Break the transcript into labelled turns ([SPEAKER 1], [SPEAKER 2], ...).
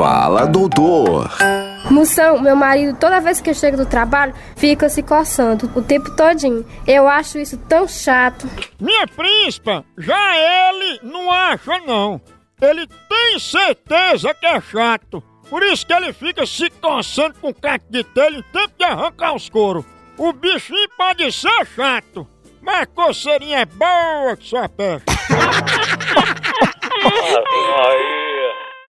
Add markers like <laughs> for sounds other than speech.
[SPEAKER 1] Fala, doutor.
[SPEAKER 2] Moção, meu marido, toda vez que eu chego do trabalho, fica se coçando o tempo todinho. Eu acho isso tão chato.
[SPEAKER 3] Minha príncipa, já ele não acha não. Ele tem certeza que é chato. Por isso que ele fica se coçando com o caco de telha em tempo de arrancar os couro. O bichinho pode ser chato, mas coceirinha é boa que só peste. <laughs>